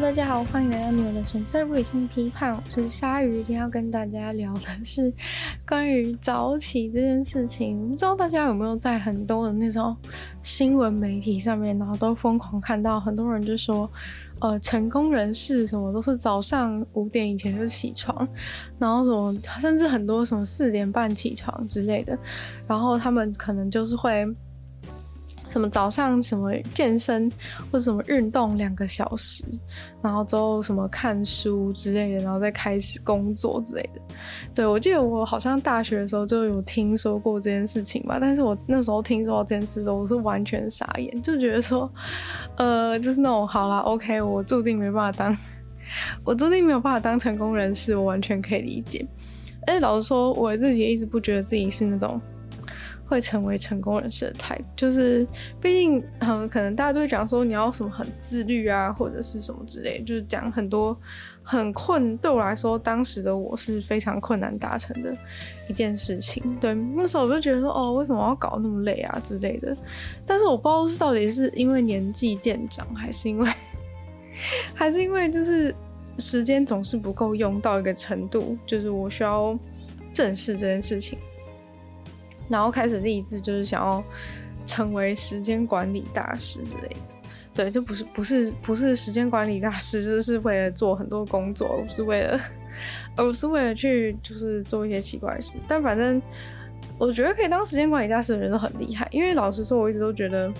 大家好，欢迎来到女人的纯粹理性批判。我是鲨鱼，今天要跟大家聊的是关于早起这件事情。不知道大家有没有在很多的那种新闻媒体上面，然后都疯狂看到很多人就说，呃，成功人士什么都是早上五点以前就起床，然后什么甚至很多什么四点半起床之类的，然后他们可能就是会。什么早上什么健身或者什么运动两个小时，然后之后什么看书之类的，然后再开始工作之类的。对，我记得我好像大学的时候就有听说过这件事情吧，但是我那时候听说这件事的时候，我是完全傻眼，就觉得说，呃，就是那种好啦，OK，我注定没办法当，我注定没有办法当成功人士，我完全可以理解。而且老实说，我自己也一直不觉得自己是那种。会成为成功人士的 type，就是毕竟，嗯，可能大家都会讲说你要什么很自律啊，或者是什么之类，就是讲很多很困。对我来说，当时的我是非常困难达成的一件事情。对，那时候我就觉得说，哦，为什么要搞那么累啊之类的。但是我不知道是到底是因为年纪渐长，还是因为，还是因为就是时间总是不够用到一个程度，就是我需要正视这件事情。然后开始立志，就是想要成为时间管理大师之类的。对，就不是不是不是时间管理大师，就是为了做很多工作，而不是为了，而不是为了去就是做一些奇怪的事。但反正我觉得可以当时间管理大师的人都很厉害，因为老实说，我一直都觉得，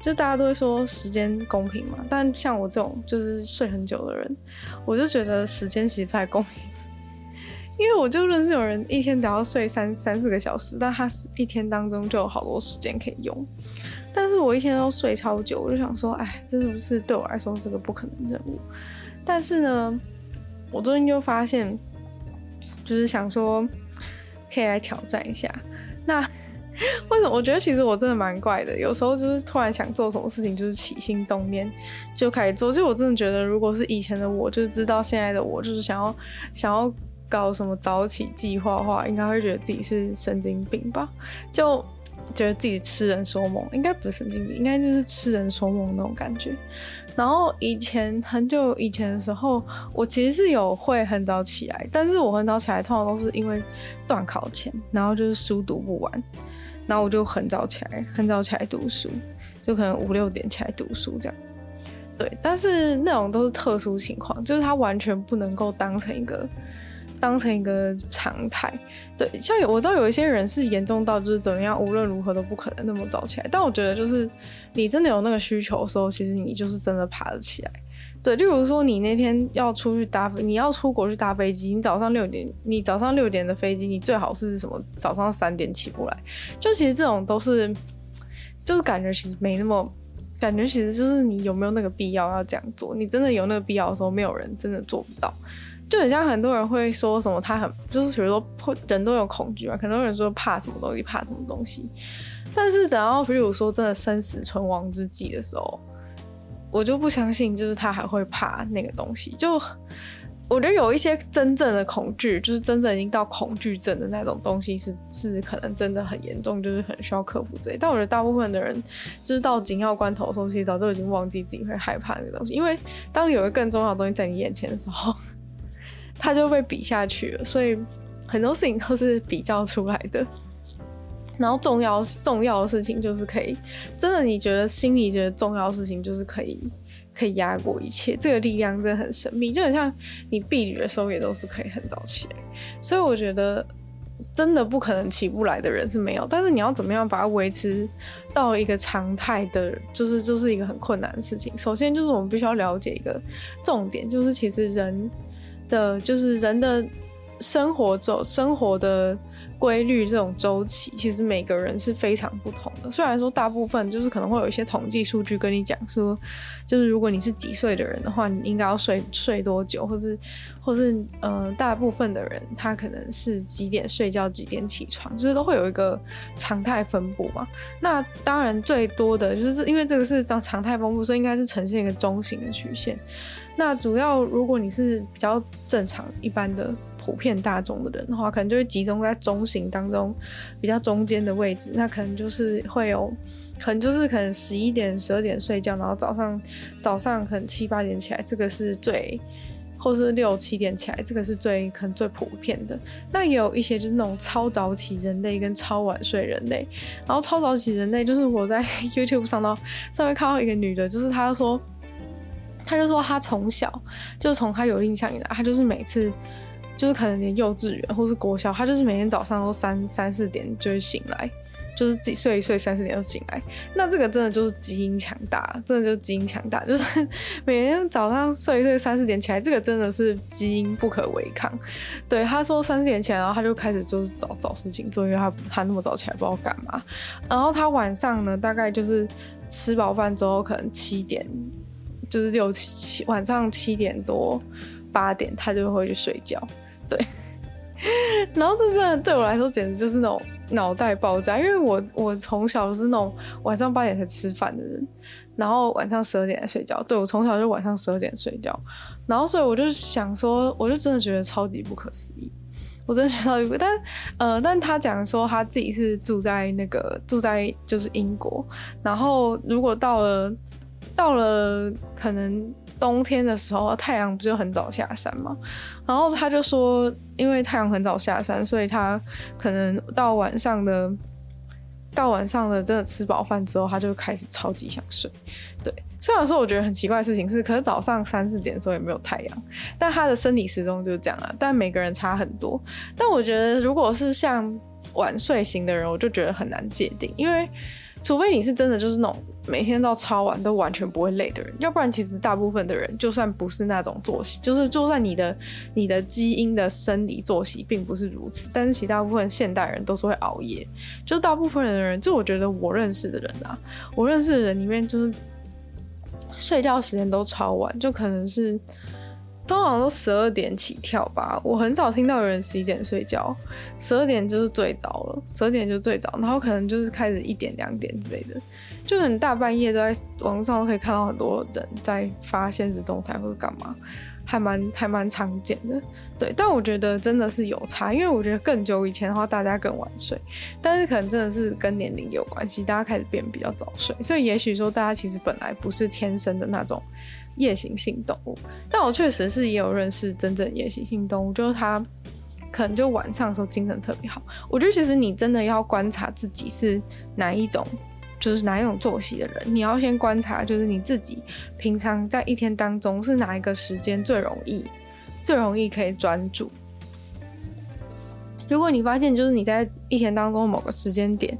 就大家都会说时间公平嘛。但像我这种就是睡很久的人，我就觉得时间其实不太公平。因为我就认识有人一天都要睡三三四个小时，但他是一天当中就有好多时间可以用。但是我一天都睡超久，我就想说，哎，这是不是对我来说是个不可能任务？但是呢，我最近就发现，就是想说可以来挑战一下。那 为什么？我觉得其实我真的蛮怪的，有时候就是突然想做什么事情，就是起心动念就开始做。就我真的觉得，如果是以前的我，就知道现在的我，就是想要想要。搞什么早起计划话，应该会觉得自己是神经病吧？就觉得自己痴人说梦，应该不是神经病，应该就是痴人说梦那种感觉。然后以前很久以前的时候，我其实是有会很早起来，但是我很早起来通常都是因为断考前，然后就是书读不完，然后我就很早起来，很早起来读书，就可能五六点起来读书这样。对，但是那种都是特殊情况，就是它完全不能够当成一个。当成一个常态，对，像我知道有一些人是严重到就是怎么样，无论如何都不可能那么早起来。但我觉得就是你真的有那个需求的时候，其实你就是真的爬得起来。对，例如说你那天要出去搭，你要出国去搭飞机，你早上六点，你早上六点的飞机，你最好是什么早上三点起不来。就其实这种都是，就是感觉其实没那么，感觉其实就是你有没有那个必要要这样做？你真的有那个必要的时候，没有人真的做不到。就很像很多人会说什么，他很就是比如说人都有恐惧啊，很多人说怕什么东西，怕什么东西。但是等到比如说真的生死存亡之际的时候，我就不相信，就是他还会怕那个东西。就我觉得有一些真正的恐惧，就是真正已经到恐惧症的那种东西是，是可能真的很严重，就是很需要克服这些。但我觉得大部分的人，就是到紧要关头的时候，其实早就已经忘记自己会害怕那个东西，因为当有一个更重要的东西在你眼前的时候。他就被比下去了，所以很多事情都是比较出来的。然后重要重要的事情就是可以，真的你觉得心里觉得重要的事情就是可以可以压过一切。这个力量真的很神秘，就很像你避雨的时候也都是可以很早起来。所以我觉得真的不可能起不来的人是没有，但是你要怎么样把它维持到一个常态的，就是就是一个很困难的事情。首先就是我们必须要了解一个重点，就是其实人。的就是人的生活周生活的规律，这种周期，其实每个人是非常不同的。虽然说大部分就是可能会有一些统计数据跟你讲说，就是如果你是几岁的人的话，你应该要睡睡多久，或是或是呃大部分的人他可能是几点睡觉几点起床，就是都会有一个常态分布嘛。那当然最多的就是因为这个是常常态分布，所以应该是呈现一个中型的曲线。那主要，如果你是比较正常一般的普遍大众的人的话，可能就会集中在中型当中比较中间的位置，那可能就是会有，可能就是可能十一点、十二点睡觉，然后早上早上可能七八点起来，这个是最。或是六七点起来，这个是最可能最普遍的。那也有一些就是那种超早起人类跟超晚睡人类。然后超早起人类就是我在 YouTube 上到上面看到一个女的，就是她说，他就说他从小就从他有印象以来，他就是每次就是可能连幼稚园或是国小，他就是每天早上都三三四点就会醒来。就是自己睡一睡，三四点就醒来，那这个真的就是基因强大，真的就是基因强大，就是每天早上睡一睡，三四点起来，这个真的是基因不可违抗。对，他说三四点起来，然后他就开始就是找找事情做，因为他他那么早起来不知道干嘛。然后他晚上呢，大概就是吃饱饭之后，可能七点，就是六七晚上七点多八点，他就会去睡觉。对，然后这真的对我来说简直就是那种。脑袋爆炸，因为我我从小是那种晚上八点才吃饭的人，然后晚上十二点才睡觉。对，我从小就晚上十二点睡觉，然后所以我就想说，我就真的觉得超级不可思议，我真的觉得超级不，但呃，但他讲说他自己是住在那个住在就是英国，然后如果到了到了可能。冬天的时候，太阳不就很早下山吗？然后他就说，因为太阳很早下山，所以他可能到晚上的，到晚上的真的吃饱饭之后，他就开始超级想睡。对，虽然说我觉得很奇怪的事情是，可是早上三四点的时候也没有太阳，但他的生理时钟就是这样啊。但每个人差很多。但我觉得，如果是像晚睡型的人，我就觉得很难界定，因为。除非你是真的就是那种每天到超晚都完全不会累的人，要不然其实大部分的人就算不是那种作息，就是就算你的你的基因的生理作息并不是如此，但是其大部分现代人都是会熬夜，就大部分人的人，就我觉得我认识的人啊，我认识的人里面就是睡觉时间都超晚，就可能是。通常都十二点起跳吧，我很少听到有人十一点睡觉，十二点就是最早了，十二点就最早，然后可能就是开始一点两点之类的，就很大半夜都在网络上都可以看到很多人在发现实动态或者干嘛，还蛮还蛮常见的。对，但我觉得真的是有差，因为我觉得更久以前的话大家更晚睡，但是可能真的是跟年龄有关系，大家开始变比较早睡，所以也许说大家其实本来不是天生的那种。夜行性动物，但我确实是也有认识真正夜行性动物，就是他可能就晚上的时候精神特别好。我觉得其实你真的要观察自己是哪一种，就是哪一种作息的人，你要先观察，就是你自己平常在一天当中是哪一个时间最容易、最容易可以专注。如果你发现就是你在一天当中某个时间点，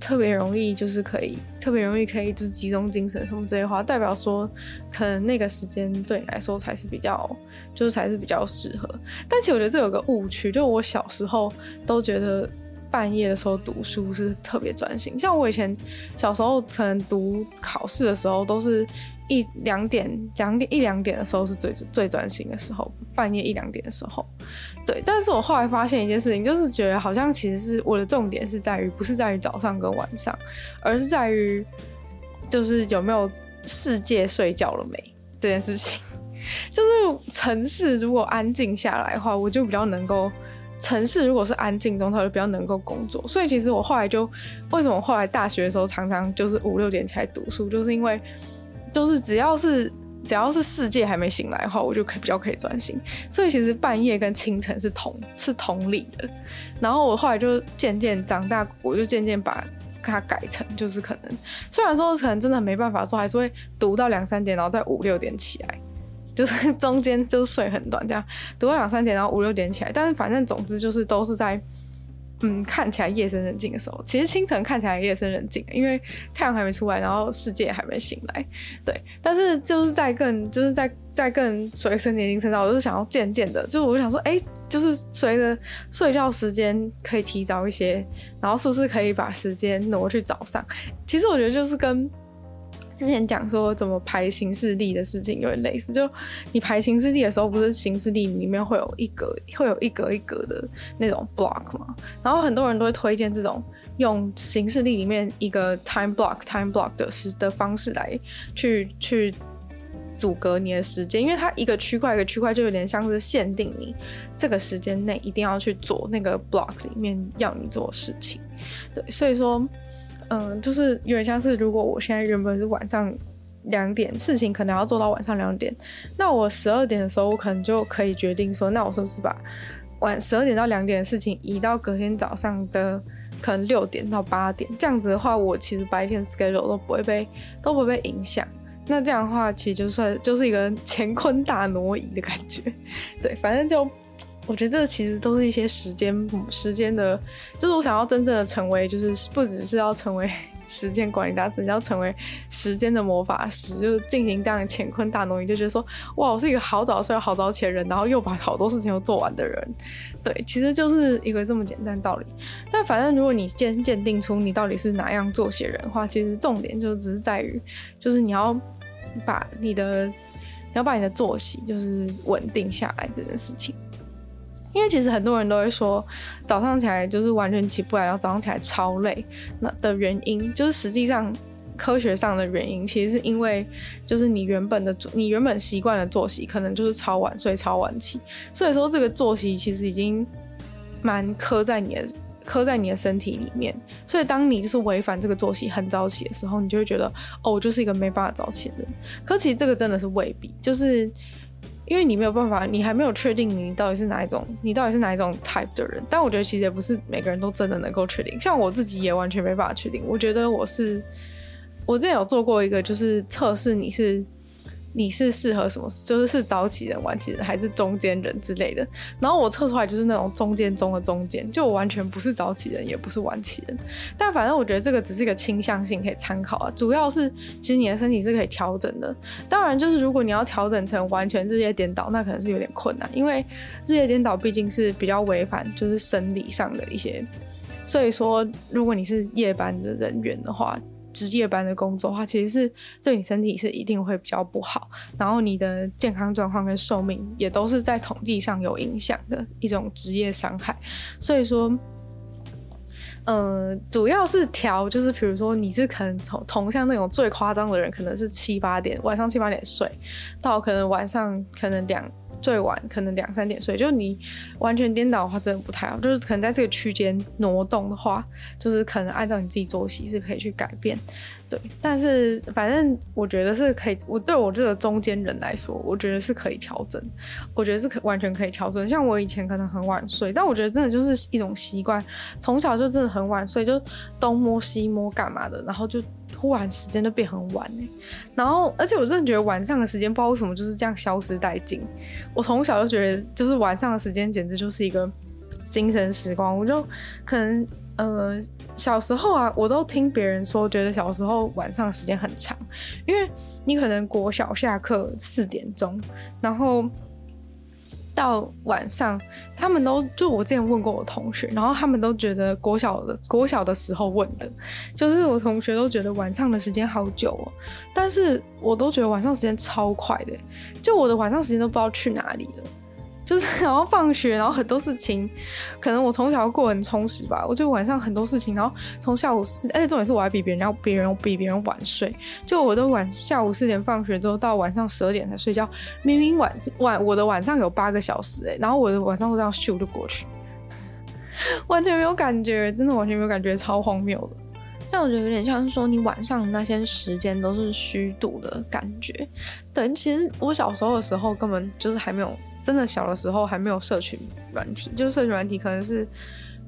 特别容易，就是可以特别容易可以就是集中精神什么这些话，代表说可能那个时间对你来说才是比较，就是才是比较适合。但其实我觉得这有个误区，就我小时候都觉得半夜的时候读书是特别专心，像我以前小时候可能读考试的时候都是。一两点，两点一两点的时候是最最专心的时候，半夜一两点的时候，对。但是我后来发现一件事情，就是觉得好像其实是我的重点是在于，不是在于早上跟晚上，而是在于，就是有没有世界睡觉了没这件事情。就是城市如果安静下来的话，我就比较能够；城市如果是安静中，它就比较能够工作。所以其实我后来就为什么后来大学的时候常常就是五六点起来读书，就是因为。就是只要是只要是世界还没醒来的话，我就可比较可以专心。所以其实半夜跟清晨是同是同理的。然后我后来就渐渐长大，我就渐渐把它改成，就是可能虽然说可能真的没办法说，还是会读到两三点，然后再五六点起来，就是中间就睡很短，这样读到两三点，然后五六点起来。但是反正总之就是都是在。嗯，看起来夜深人静的时候，其实清晨看起来夜深人静，因为太阳还没出来，然后世界还没醒来，对。但是就是在更，就是在在更随着年龄成长，我就是想要渐渐的，就是我就想说，哎、就是随着睡觉时间可以提早一些，然后是不是可以把时间挪去早上？其实我觉得就是跟。之前讲说怎么排行事历的事情有点类似，就你排行事历的时候，不是行事历里面会有一格，会有一格一格的那种 block 嘛？然后很多人都会推荐这种用行事历里面一个 time block time block 的时的方式来去去阻隔你的时间，因为它一个区块一个区块就有点像是限定你这个时间内一定要去做那个 block 里面要你做的事情。对，所以说，嗯，就是有点像是如果我现在原本是晚上两点，事情可能要做到晚上两点，那我十二点的时候，我可能就可以决定说，那我是不是把晚十二点到两点的事情移到隔天早上的可能六点到八点，这样子的话，我其实白天 schedule 都不会被都不会被影响。那这样的话，其实就算就是一个 乾坤大挪移的感觉。对，反正就我觉得这其实都是一些时间时间的，就是我想要真正的成为，就是不只是要成为。时间管理大师，你要成为时间的魔法师，就是进行这样的乾坤大挪移，就觉得说，哇，我是一个好早睡、好早起的人，然后又把好多事情都做完的人。对，其实就是一个这么简单道理。但反正如果你鉴鉴定出你到底是哪样作息人的话，其实重点就只是在于，就是你要把你的，你要把你的作息就是稳定下来这件事情。因为其实很多人都会说，早上起来就是完全起不来，然后早上起来超累。那的原因就是实际上科学上的原因，其实是因为就是你原本的你原本习惯的作息，可能就是超晚睡、超晚起。所以说这个作息其实已经蛮刻在你的刻在你的身体里面。所以当你就是违反这个作息很早起的时候，你就会觉得哦，我就是一个没办法早起的人。可其实这个真的是未必，就是。因为你没有办法，你还没有确定你到底是哪一种，你到底是哪一种 type 的人。但我觉得其实也不是每个人都真的能够确定，像我自己也完全没办法确定。我觉得我是，我之前有做过一个，就是测试你是。你是适合什么？就是是早起人、晚起人，还是中间人之类的？然后我测出来就是那种中间中的中间，就我完全不是早起人，也不是晚起人。但反正我觉得这个只是一个倾向性可以参考啊。主要是其实你的身体是可以调整的。当然，就是如果你要调整成完全日夜颠倒，那可能是有点困难，因为日夜颠倒毕竟是比较违反就是生理上的一些。所以说，如果你是夜班的人员的话。值夜班的工作的话，其实是对你身体是一定会比较不好，然后你的健康状况跟寿命也都是在统计上有影响的一种职业伤害。所以说，呃，主要是调，就是比如说你是可能从同像那种最夸张的人，可能是七八点晚上七八点睡，到可能晚上可能两。最晚可能两三点睡，就你完全颠倒的话，真的不太好。就是可能在这个区间挪动的话，就是可能按照你自己作息是可以去改变，对。但是反正我觉得是可以，我对我这个中间人来说，我觉得是可以调整。我觉得是可完全可以调整。像我以前可能很晚睡，但我觉得真的就是一种习惯，从小就真的很晚睡，就东摸西摸干嘛的，然后就。突然时间就变很晚，然后而且我真的觉得晚上的时间不知道为什么就是这样消失殆尽。我从小就觉得就是晚上的时间简直就是一个精神时光。我就可能呃小时候啊，我都听别人说，觉得小时候晚上时间很长，因为你可能国小下课四点钟，然后。到晚上，他们都就我之前问过我同学，然后他们都觉得国小的国小的时候问的，就是我同学都觉得晚上的时间好久哦，但是我都觉得晚上时间超快的，就我的晚上时间都不知道去哪里了。就是 然后放学，然后很多事情，可能我从小过很充实吧。我就晚上很多事情，然后从下午四，而且重点是我还比别人要别人比别人晚睡。就我都晚下午四点放学之后，到晚上十二点才睡觉。明明晚晚我的晚上有八个小时哎，然后我的晚上都这样咻就过去，完全没有感觉，真的完全没有感觉，超荒谬的。但我觉得有点像是说，你晚上那些时间都是虚度的感觉。对，其实我小时候的时候根本就是还没有。真的小的时候还没有社群软体，就是社群软体可能是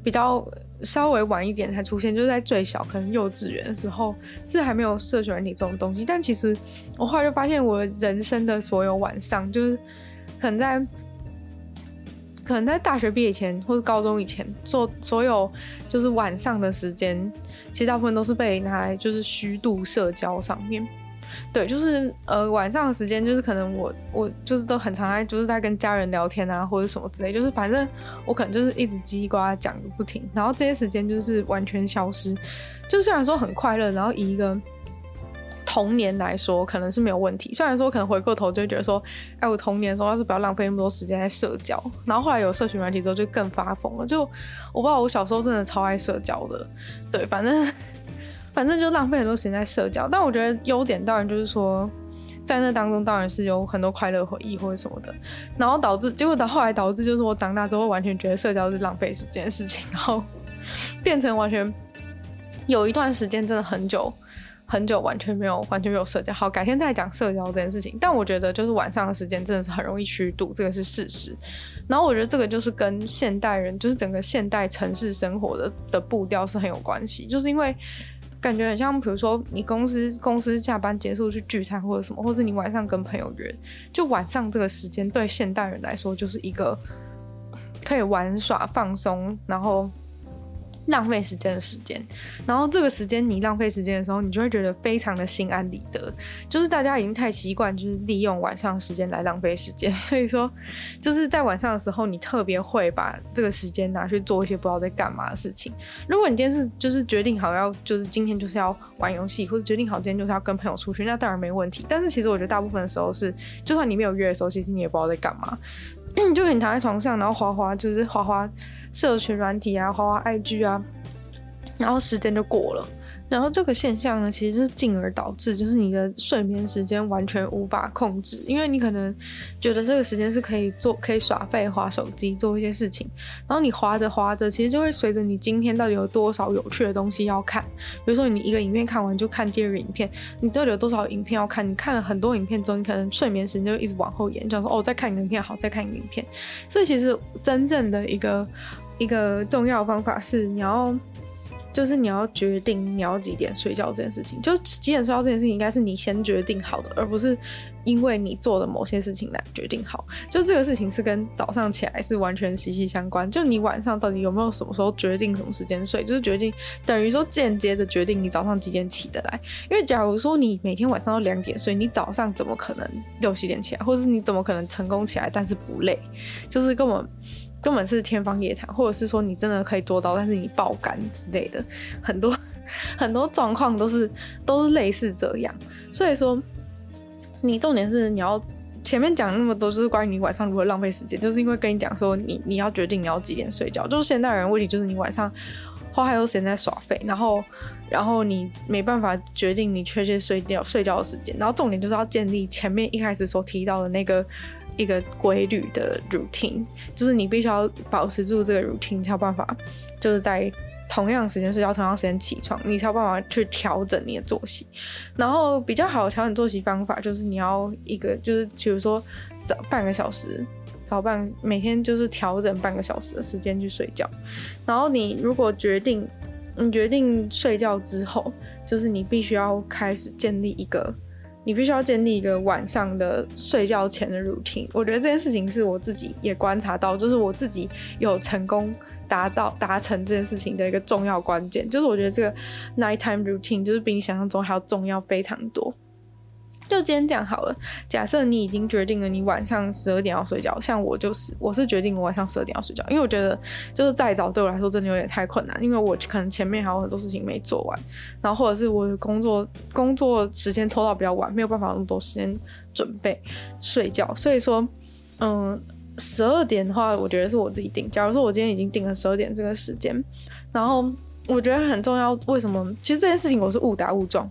比较稍微晚一点才出现，就是在最小可能幼稚园的时候是还没有社群软体这种东西。但其实我后来就发现，我人生的所有晚上，就是可能在可能在大学毕业前或者高中以前，做所有就是晚上的时间，其实大部分都是被拿来就是虚度社交上面。对，就是呃晚上的时间，就是可能我我就是都很常在就是在跟家人聊天啊，或者什么之类，就是反正我可能就是一直叽呱讲个不停，然后这些时间就是完全消失。就虽然说很快乐，然后以一个童年来说，可能是没有问题。虽然说可能回过头就觉得说，哎，我童年的时候要是不要浪费那么多时间在社交，然后后来有社群软体之后就更发疯了。就我不知道我小时候真的超爱社交的，对，反正。反正就浪费很多时间在社交，但我觉得优点当然就是说，在那当中当然是有很多快乐回忆或者什么的，然后导致结果到后来导致就是我长大之后完全觉得社交是浪费时间的事情，然后变成完全 有一段时间真的很久很久完全没有完全没有社交。好，改天再讲社交这件事情。但我觉得就是晚上的时间真的是很容易虚度，这个是事实。然后我觉得这个就是跟现代人就是整个现代城市生活的的步调是很有关系，就是因为。感觉很像，比如说你公司公司下班结束去聚餐或者什么，或是你晚上跟朋友约，就晚上这个时间对现代人来说就是一个可以玩耍放松，然后。浪费时间的时间，然后这个时间你浪费时间的时候，你就会觉得非常的心安理得。就是大家已经太习惯，就是利用晚上时间来浪费时间，所以说就是在晚上的时候，你特别会把这个时间拿去做一些不知道在干嘛的事情。如果你今天是就是决定好要就是今天就是要玩游戏，或者决定好今天就是要跟朋友出去，那当然没问题。但是其实我觉得大部分的时候是，就算你没有约的时候，其实你也不知道在干嘛，就你躺在床上，然后滑滑，就是滑滑。社群软体啊，滑滑 IG 啊，然后时间就过了。然后这个现象呢，其实是进而导致，就是你的睡眠时间完全无法控制，因为你可能觉得这个时间是可以做、可以耍废、滑手机、做一些事情。然后你滑着滑着，其实就会随着你今天到底有多少有趣的东西要看。比如说，你一个影片看完就看第二个影片，你到底有多少影片要看？你看了很多影片之后，你可能睡眠时间就一直往后延，就说哦，再看一个影片好，再看一个影片。所以其实真正的一个。一个重要方法是，你要就是你要决定你要几点睡觉这件事情。就几点睡觉这件事情，应该是你先决定好的，而不是因为你做的某些事情来决定好。就这个事情是跟早上起来是完全息息相关。就你晚上到底有没有什么时候决定什么时间睡，就是决定等于说间接的决定你早上几点起得来。因为假如说你每天晚上都两点睡，你早上怎么可能六七点起来，或者是你怎么可能成功起来，但是不累，就是根本。根本是天方夜谭，或者是说你真的可以做到，但是你爆肝之类的，很多 很多状况都是都是类似这样。所以说，你重点是你要前面讲那么多，就是关于你晚上如何浪费时间，就是因为跟你讲说你你要决定你要几点睡觉。就是现代人问题就是你晚上花太多时间在耍废，然后然后你没办法决定你确切睡觉睡觉的时间。然后重点就是要建立前面一开始所提到的那个。一个规律的 routine，就是你必须要保持住这个 routine，才有办法，就是在同样时间睡觉，同样时间起床，你才有办法去调整你的作息。然后比较好的调整作息方法，就是你要一个，就是比如说早半个小时，早半每天就是调整半个小时的时间去睡觉。然后你如果决定，你决定睡觉之后，就是你必须要开始建立一个。你必须要建立一个晚上的睡觉前的 routine。我觉得这件事情是我自己也观察到，就是我自己有成功达到达成这件事情的一个重要关键。就是我觉得这个 nighttime routine 就是比你想象中还要重要非常多。就今天讲好了，假设你已经决定了你晚上十二点要睡觉，像我就是，我是决定我晚上十二点要睡觉，因为我觉得就是再早对我来说真的有点太困难，因为我可能前面还有很多事情没做完，然后或者是我工作工作时间拖到比较晚，没有办法那么多时间准备睡觉，所以说，嗯，十二点的话，我觉得是我自己定。假如说我今天已经定了十二点这个时间，然后我觉得很重要，为什么？其实这件事情我是误打误撞，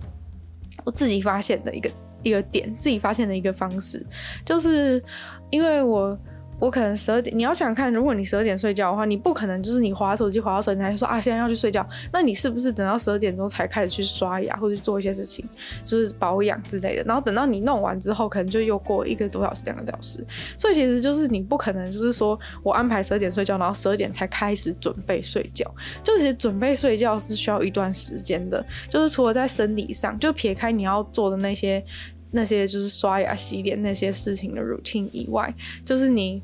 我自己发现的一个。一个点，自己发现的一个方式，就是因为我。我可能十二点，你要想看，如果你十二点睡觉的话，你不可能就是你滑手机滑到十二点，还说啊现在要去睡觉，那你是不是等到十二点钟才开始去刷牙或者做一些事情，就是保养之类的？然后等到你弄完之后，可能就又过一个多小时、两个小时。所以其实就是你不可能就是说我安排十二点睡觉，然后十二点才开始准备睡觉。就其实准备睡觉是需要一段时间的，就是除了在生理上，就撇开你要做的那些。那些就是刷牙、洗脸那些事情的 routine 以外，就是你，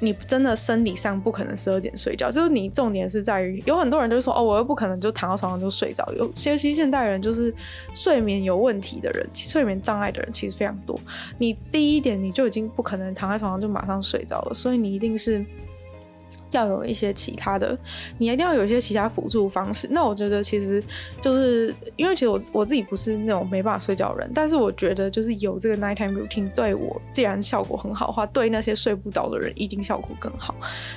你真的生理上不可能十二点睡觉。就是你重点是在于，有很多人就说哦，我又不可能就躺到床上就睡着。有些其现代人就是睡眠有问题的人，睡眠障碍的人其实非常多。你第一点你就已经不可能躺在床上就马上睡着了，所以你一定是。要有一些其他的，你一定要有一些其他辅助方式。那我觉得其实就是因为其实我我自己不是那种没办法睡觉的人，但是我觉得就是有这个 nighttime routine 对我，既然效果很好的话，对那些睡不着的人一定效果更好。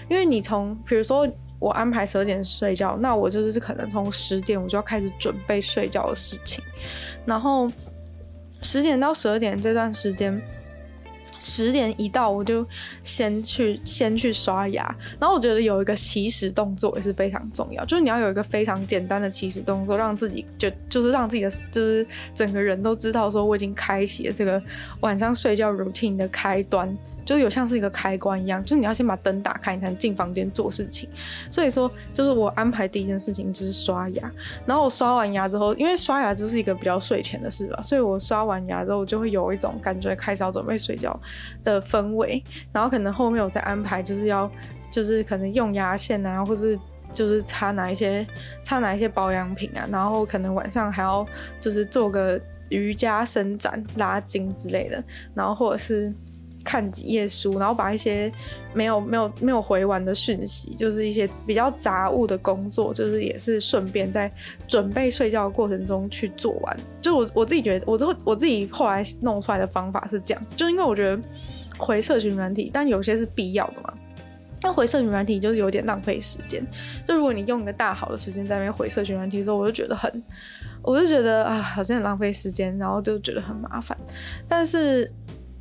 因为你从比如说我安排十二点睡觉，那我就是可能从十点我就要开始准备睡觉的事情，然后。十点到十二点这段时间。十点一到，我就先去先去刷牙，然后我觉得有一个起始动作也是非常重要，就是你要有一个非常简单的起始动作，让自己就就是让自己的就是整个人都知道说我已经开启了这个晚上睡觉 routine 的开端。就有像是一个开关一样，就是你要先把灯打开，你才能进房间做事情。所以说，就是我安排第一件事情就是刷牙。然后我刷完牙之后，因为刷牙就是一个比较睡前的事吧，所以我刷完牙之后，就会有一种感觉开始要准备睡觉的氛围。然后可能后面我再安排，就是要 就是可能用牙线啊，或是就是擦哪一些擦哪一些保养品啊，然后可能晚上还要就是做个瑜伽伸展、拉筋之类的，然后或者是。看几页书，然后把一些没有没有没有回完的讯息，就是一些比较杂物的工作，就是也是顺便在准备睡觉的过程中去做完。就我我自己觉得，我之后我自己后来弄出来的方法是这样，就因为我觉得回社群软体，但有些是必要的嘛。那回社群软体就是有点浪费时间。就如果你用一个大好的时间在那边回社群软体的时候，我就觉得很，我就觉得啊，好像很浪费时间，然后就觉得很麻烦。但是。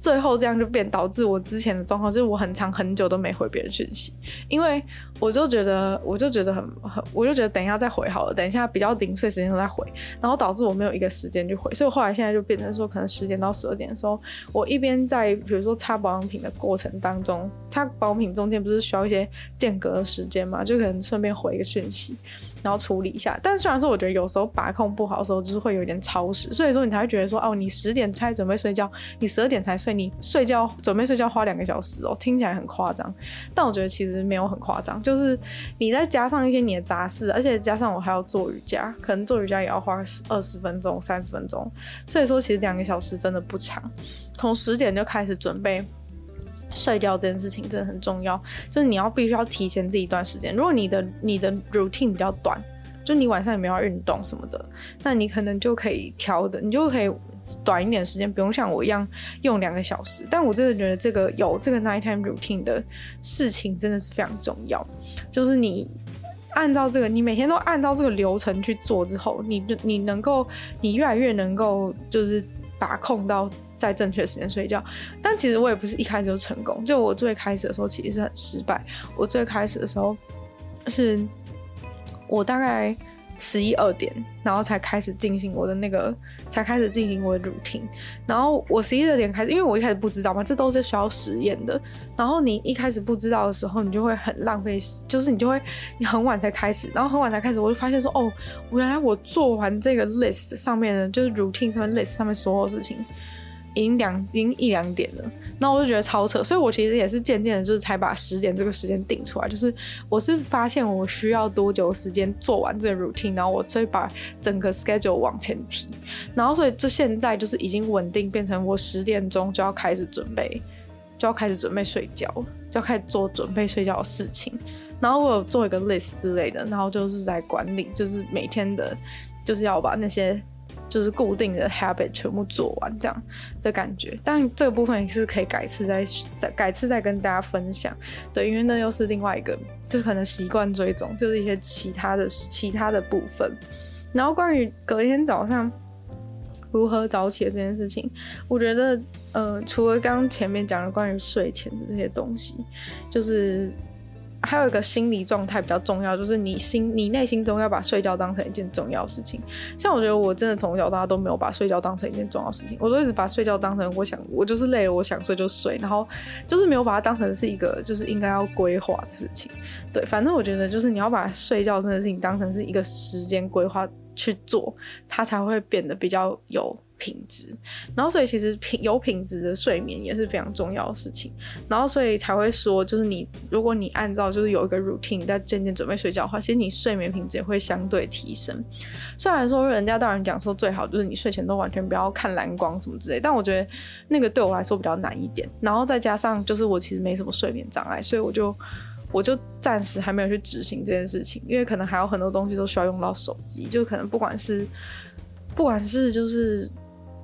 最后这样就变导致我之前的状况，就是我很长很久都没回别人讯息，因为我就觉得我就觉得很很，我就觉得等一下再回好了，等一下比较零碎时间再回，然后导致我没有一个时间去回，所以我后来现在就变成说，可能十点到十二点的时候，我一边在比如说擦保养品的过程当中，擦保养品中间不是需要一些间隔的时间嘛，就可能顺便回一个讯息。然后处理一下，但是虽然说我觉得有时候把控不好的时候，就是会有点超时，所以说你才会觉得说，哦，你十点才准备睡觉，你十二点才睡，你睡觉准备睡觉花两个小时哦，听起来很夸张，但我觉得其实没有很夸张，就是你再加上一些你的杂事，而且加上我还要做瑜伽，可能做瑜伽也要花二十分钟、三十分钟，所以说其实两个小时真的不长，从十点就开始准备。睡觉这件事情真的很重要，就是你要必须要提前这一段时间。如果你的你的 routine 比较短，就你晚上也没有运动什么的，那你可能就可以调的，你就可以短一点时间，不用像我一样用两个小时。但我真的觉得这个有这个 nighttime routine 的事情真的是非常重要，就是你按照这个，你每天都按照这个流程去做之后，你你能够，你越来越能够就是把控到。在正确时间睡觉，但其实我也不是一开始就成功。就我最开始的时候，其实是很失败。我最开始的时候，是我大概十一二点，然后才开始进行我的那个，才开始进行我的 routine。然后我十一二点开始，因为我一开始不知道嘛，这都是需要实验的。然后你一开始不知道的时候，你就会很浪费时，就是你就会你很晚才开始，然后很晚才开始，我就发现说，哦，原来我做完这个 list 上面的，就是 routine 上面 list 上面所有事情。已经两已经一两点了，那我就觉得超扯，所以我其实也是渐渐的，就是才把十点这个时间定出来。就是我是发现我需要多久时间做完这个 routine，然后我再把整个 schedule 往前提，然后所以就现在就是已经稳定，变成我十点钟就要开始准备，就要开始准备睡觉，就要开始做准备睡觉的事情。然后我有做一个 list 之类的，然后就是在管理，就是每天的，就是要把那些。就是固定的 habit 全部做完这样的感觉，但这个部分也是可以改次再再改次再跟大家分享。对，因为那又是另外一个，就是可能习惯追踪，就是一些其他的其他的部分。然后关于隔天早上如何早起的这件事情，我觉得，呃，除了刚前面讲的关于睡前的这些东西，就是。还有一个心理状态比较重要，就是你心你内心中要把睡觉当成一件重要事情。像我觉得我真的从小到大都没有把睡觉当成一件重要事情，我都一直把睡觉当成我想我就是累了，我想睡就睡，然后就是没有把它当成是一个就是应该要规划的事情。对，反正我觉得就是你要把睡觉这件事情当成是一个时间规划去做，它才会变得比较有。品质，然后所以其实品有品质的睡眠也是非常重要的事情，然后所以才会说，就是你如果你按照就是有一个 routine 在渐渐准备睡觉的话，其实你睡眠品质也会相对提升。虽然说人家当然讲说最好就是你睡前都完全不要看蓝光什么之类，但我觉得那个对我来说比较难一点。然后再加上就是我其实没什么睡眠障碍，所以我就我就暂时还没有去执行这件事情，因为可能还有很多东西都需要用到手机，就可能不管是不管是就是。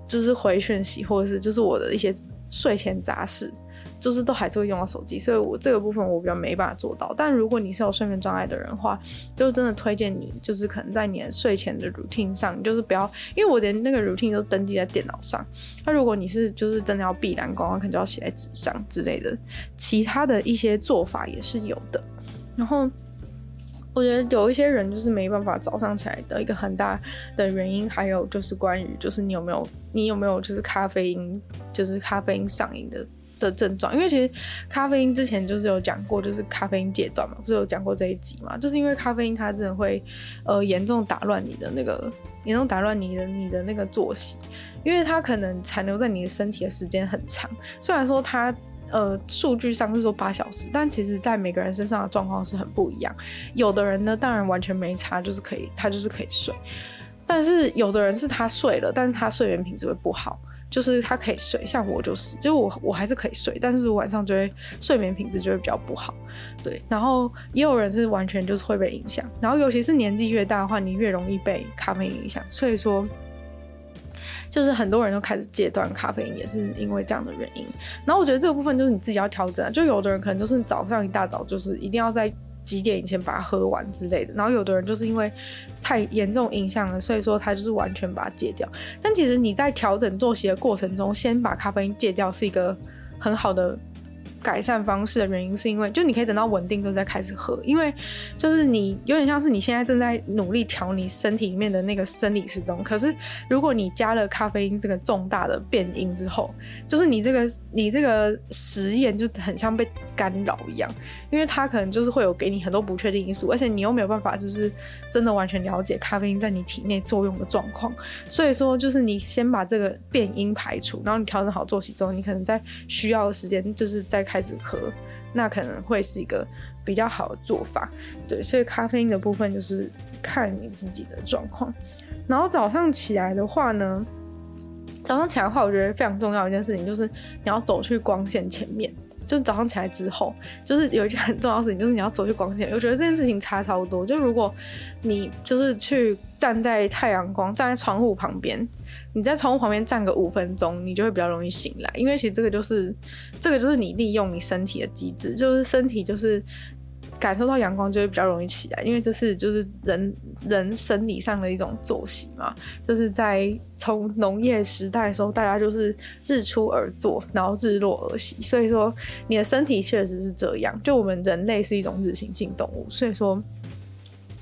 就是回讯息，或者是就是我的一些睡前杂事，就是都还是会用到手机，所以我这个部分我比较没办法做到。但如果你是有睡眠障碍的人的话，就真的推荐你，就是可能在你的睡前的 routine 上，就是不要，因为我连那个 routine 都登记在电脑上。那如果你是就是真的要避蓝光，可能就要写在纸上之类的。其他的一些做法也是有的。然后我觉得有一些人就是没办法早上起来的一个很大的原因，还有就是关于就是你有没有你有没有就是咖啡因就是咖啡因上瘾的。的症状，因为其实咖啡因之前就是有讲过，就是咖啡因戒断嘛，不是有讲过这一集嘛？就是因为咖啡因它真的会呃严重打乱你的那个严重打乱你的你的那个作息，因为它可能残留在你的身体的时间很长。虽然说它呃数据上是说八小时，但其实在每个人身上的状况是很不一样。有的人呢，当然完全没差，就是可以他就是可以睡，但是有的人是他睡了，但是他睡眠品质会不好。就是他可以睡，像我就是，就我我还是可以睡，但是我晚上就会睡眠品质就会比较不好，对。然后也有人是完全就是会被影响，然后尤其是年纪越大的话，你越容易被咖啡影响，所以说就是很多人都开始戒断咖啡因，也是因为这样的原因。然后我觉得这个部分就是你自己要调整啊，就有的人可能就是早上一大早就是一定要在。几点以前把它喝完之类的，然后有的人就是因为太严重影响了，所以说他就是完全把它戒掉。但其实你在调整作息的过程中，先把咖啡因戒掉是一个很好的。改善方式的原因是因为，就你可以等到稳定之后再开始喝，因为就是你有点像是你现在正在努力调你身体里面的那个生理时钟，可是如果你加了咖啡因这个重大的变因之后，就是你这个你这个实验就很像被干扰一样，因为它可能就是会有给你很多不确定因素，而且你又没有办法就是真的完全了解咖啡因在你体内作用的状况，所以说就是你先把这个变因排除，然后你调整好作息之后，你可能在需要的时间就是在。开始喝，那可能会是一个比较好的做法，对，所以咖啡因的部分就是看你自己的状况。然后早上起来的话呢，早上起来的话，我觉得非常重要一件事情就是你要走去光线前面。就是早上起来之后，就是有一件很重要的事情，就是你要走去光线。我觉得这件事情差超多。就如果你就是去站在太阳光，站在窗户旁边，你在窗户旁边站个五分钟，你就会比较容易醒来。因为其实这个就是，这个就是你利用你身体的机制，就是身体就是。感受到阳光就会比较容易起来，因为这是就是人人生理上的一种作息嘛，就是在从农业时代的时候，大家就是日出而作，然后日落而息，所以说你的身体确实是这样。就我们人类是一种日行性动物，所以说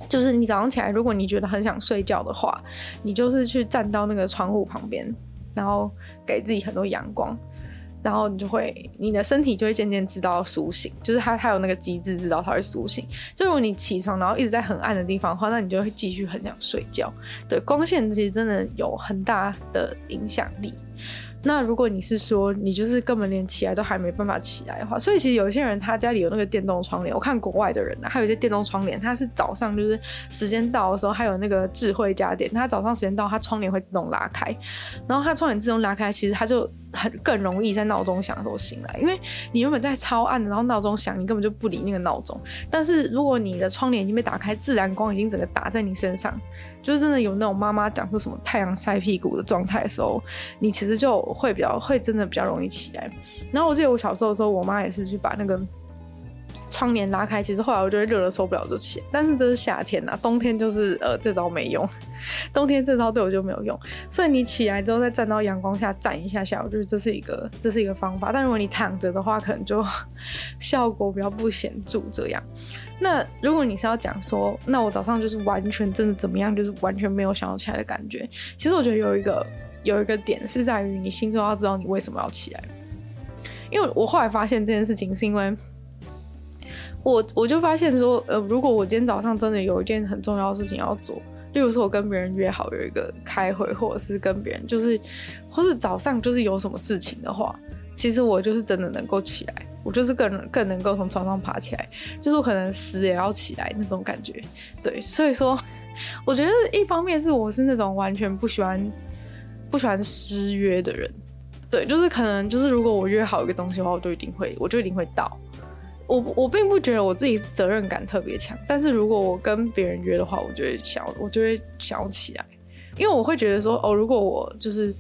就是你早上起来，如果你觉得很想睡觉的话，你就是去站到那个窗户旁边，然后给自己很多阳光。然后你就会，你的身体就会渐渐知道苏醒，就是它它有那个机制知道它会苏醒。就如果你起床然后一直在很暗的地方的话，那你就会继续很想睡觉。对，光线其实真的有很大的影响力。那如果你是说你就是根本连起来都还没办法起来的话，所以其实有些人他家里有那个电动窗帘，我看国外的人呢，还有一些电动窗帘，他是早上就是时间到的时候，还有那个智慧家电，他早上时间到，他窗帘会自动拉开，然后他窗帘自动拉开，其实他就很更容易在闹钟响的时候醒来，因为你原本在超暗的，然后闹钟响，你根本就不理那个闹钟，但是如果你的窗帘已经被打开，自然光已经整个打在你身上。就是真的有那种妈妈讲说什么太阳晒屁股的状态的时候，你其实就会比较会真的比较容易起来。然后我记得我小时候的时候，我妈也是去把那个窗帘拉开，其实后来我就会热得受不了就起。但是这是夏天呐，冬天就是呃这招没用，冬天这招对我就没有用。所以你起来之后再站到阳光下站一下下，我觉得这是一个 这是一个方法。但如果你躺着的话，可能就效果比较不显著这样。那如果你是要讲说，那我早上就是完全真的怎么样，就是完全没有想要起来的感觉。其实我觉得有一个有一个点是在于你心中要知道你为什么要起来。因为我后来发现这件事情是因为我我就发现说，呃，如果我今天早上真的有一件很重要的事情要做，例如说我跟别人约好有一个开会，或者是跟别人就是，或是早上就是有什么事情的话，其实我就是真的能够起来。我就是更更能够从床上爬起来，就是我可能死也要起来那种感觉，对，所以说，我觉得一方面是我是那种完全不喜欢不喜欢失约的人，对，就是可能就是如果我约好一个东西的话，我就一定会我就一定会到，我我并不觉得我自己责任感特别强，但是如果我跟别人约的话，我就会想我就会想起来，因为我会觉得说哦，如果我就是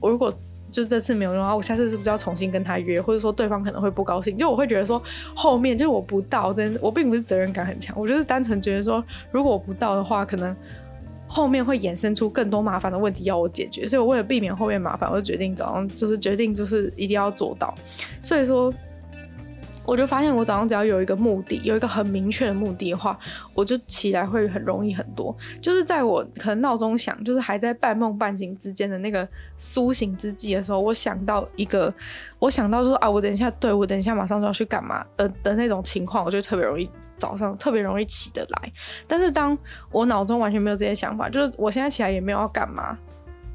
我如果。就这次没有用啊，我下次是不是要重新跟他约？或者说对方可能会不高兴？就我会觉得说后面就我不到，真我并不是责任感很强，我就是单纯觉得说如果我不到的话，可能后面会衍生出更多麻烦的问题要我解决，所以我为了避免后面麻烦，我就决定早上就是决定就是一定要做到，所以说。我就发现，我早上只要有一个目的，有一个很明确的目的的话，我就起来会很容易很多。就是在我可能闹钟响，就是还在半梦半醒之间的那个苏醒之际的时候，我想到一个，我想到说啊，我等一下，对，我等一下马上就要去干嘛的的那种情况，我就特别容易早上特别容易起得来。但是当我脑中完全没有这些想法，就是我现在起来也没有要干嘛，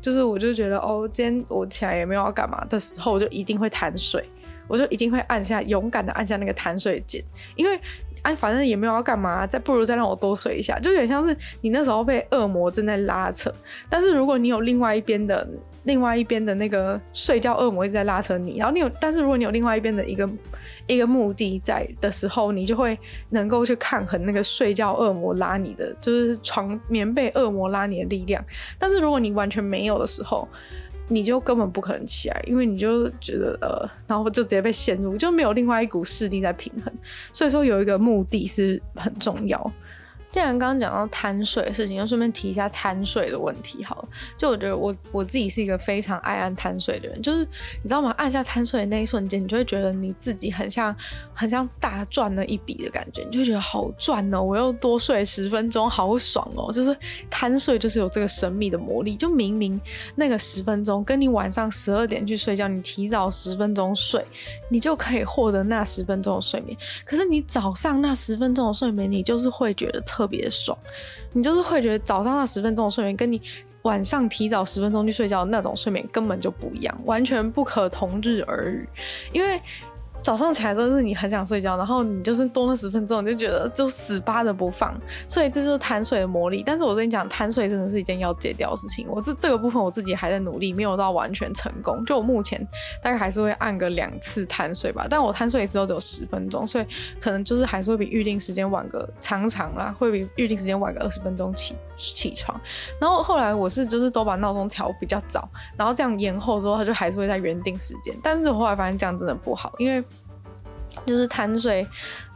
就是我就觉得哦，今天我起来也没有要干嘛的时候，我就一定会贪睡。我就一定会按下，勇敢的按下那个弹睡键，因为按反正也没有要干嘛，再不如再让我多睡一下，就有点像是你那时候被恶魔正在拉扯，但是如果你有另外一边的另外一边的那个睡觉恶魔一直在拉扯你，然后你有，但是如果你有另外一边的一个一个目的在的时候，你就会能够去抗衡那个睡觉恶魔拉你的，就是床棉被恶魔拉你的力量，但是如果你完全没有的时候。你就根本不可能起来，因为你就觉得呃，然后就直接被陷入，就没有另外一股势力在平衡，所以说有一个目的是很重要。既然刚刚讲到贪睡的事情，就顺便提一下贪睡的问题好了。就我觉得我我自己是一个非常爱按贪睡的人，就是你知道吗？按下贪睡的那一瞬间，你就会觉得你自己很像很像大赚了一笔的感觉，你就觉得好赚哦，我又多睡十分钟，好爽哦！就是贪睡就是有这个神秘的魔力，就明明那个十分钟跟你晚上十二点去睡觉，你提早十分钟睡，你就可以获得那十分钟的睡眠。可是你早上那十分钟的睡眠，你就是会觉得特。特别爽，你就是会觉得早上那十分钟的睡眠跟你晚上提早十分钟去睡觉的那种睡眠根本就不一样，完全不可同日而语，因为。早上起来都是你很想睡觉，然后你就是多那十分钟，你就觉得就死扒着不放，所以这就是贪睡的魔力。但是我跟你讲，贪睡真的是一件要戒掉的事情。我这这个部分我自己还在努力，没有到完全成功。就我目前大概还是会按个两次贪睡吧，但我贪睡一次都只有十分钟，所以可能就是还是会比预定时间晚个常常啦，会比预定时间晚个二十分钟起起床。然后后来我是就是都把闹钟调比较早，然后这样延后之后，它就还是会在原定时间。但是我后来发现这样真的不好，因为。就是贪睡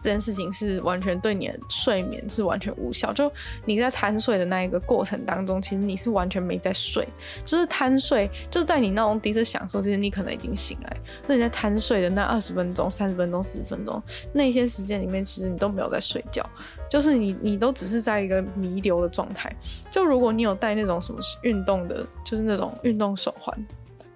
这件事情是完全对你的睡眠是完全无效。就你在贪睡的那一个过程当中，其实你是完全没在睡。就是贪睡，就是在你闹钟第一次响的时候，其实你可能已经醒来。所以你在贪睡的那二十分钟、三十分钟、四十分钟那些时间里面，其实你都没有在睡觉，就是你你都只是在一个弥留的状态。就如果你有戴那种什么运动的，就是那种运动手环。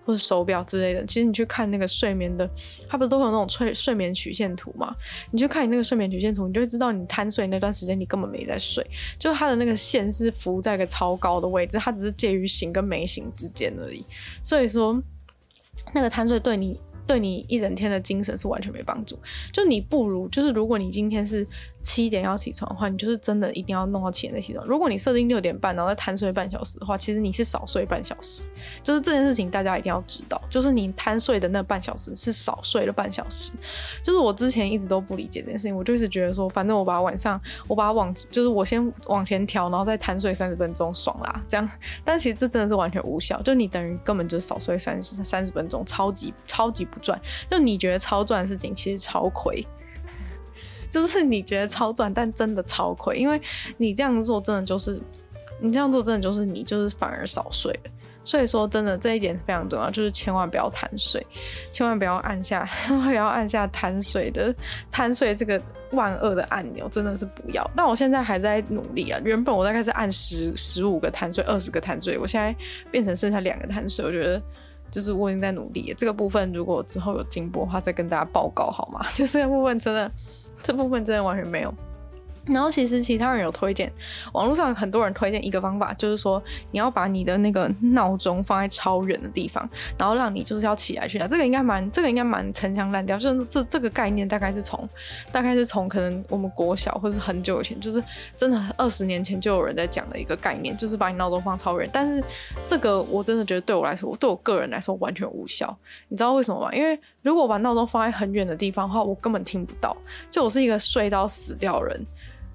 或者手表之类的，其实你去看那个睡眠的，它不是都有那种睡睡眠曲线图吗？你去看你那个睡眠曲线图，你就会知道你贪睡那段时间你根本没在睡，就它的那个线是浮在一个超高的位置，它只是介于醒跟没醒之间而已。所以说，那个贪睡对你。对你一整天的精神是完全没帮助。就你不如，就是如果你今天是七点要起床的话，你就是真的一定要弄到七点再起床。如果你设定六点半，然后再贪睡半小时的话，其实你是少睡半小时。就是这件事情大家一定要知道，就是你贪睡的那半小时是少睡了半小时。就是我之前一直都不理解这件事情，我就一直觉得说，反正我把晚上我把它往，就是我先往前调，然后再贪睡三十分钟，爽啦，这样。但其实这真的是完全无效，就你等于根本就是少睡三十三十分钟，超级超级不赚，就你觉得超赚的事情，其实超亏。就是你觉得超赚，但真的超亏，因为你这样做真的就是，你这样做真的就是你就是反而少睡了。所以说，真的这一点非常重要，就是千万不要贪睡，千万不要按下，千万不要按下贪睡的贪睡这个万恶的按钮，真的是不要。但我现在还在努力啊，原本我大概是按十十五个贪睡，二十个贪睡，我现在变成剩下两个贪睡，我觉得。就是我已经在努力，这个部分如果之后有进步的话，再跟大家报告好吗？就 这个部分真的，这部分真的完全没有。然后其实其他人有推荐，网络上很多人推荐一个方法，就是说你要把你的那个闹钟放在超远的地方，然后让你就是要起来去拿。这个应该蛮，这个应该蛮陈腔滥调。就是这这个概念大概是从，大概是从可能我们国小或是很久以前，就是真的二十年前就有人在讲的一个概念，就是把你闹钟放超远。但是这个我真的觉得对我来说，对我个人来说完全无效。你知道为什么吗？因为如果我把闹钟放在很远的地方的话，我根本听不到。就我是一个睡到死掉的人。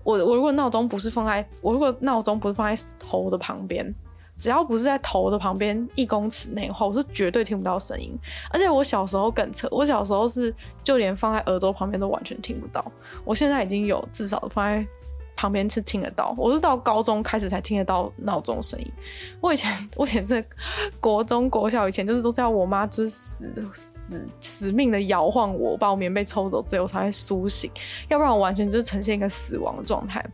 我我如果闹钟不是放在我如果闹钟不是放在头的旁边，只要不是在头的旁边一公尺内的话，我是绝对听不到声音。而且我小时候更扯，我小时候是就连放在耳朵旁边都完全听不到。我现在已经有至少放在。旁边是听得到，我是到高中开始才听得到闹钟声音。我以前，我以前在国中、国小以前，就是都是要我妈就是死死死命的摇晃我，把我棉被抽走之后才会苏醒，要不然我完全就是呈现一个死亡的状态。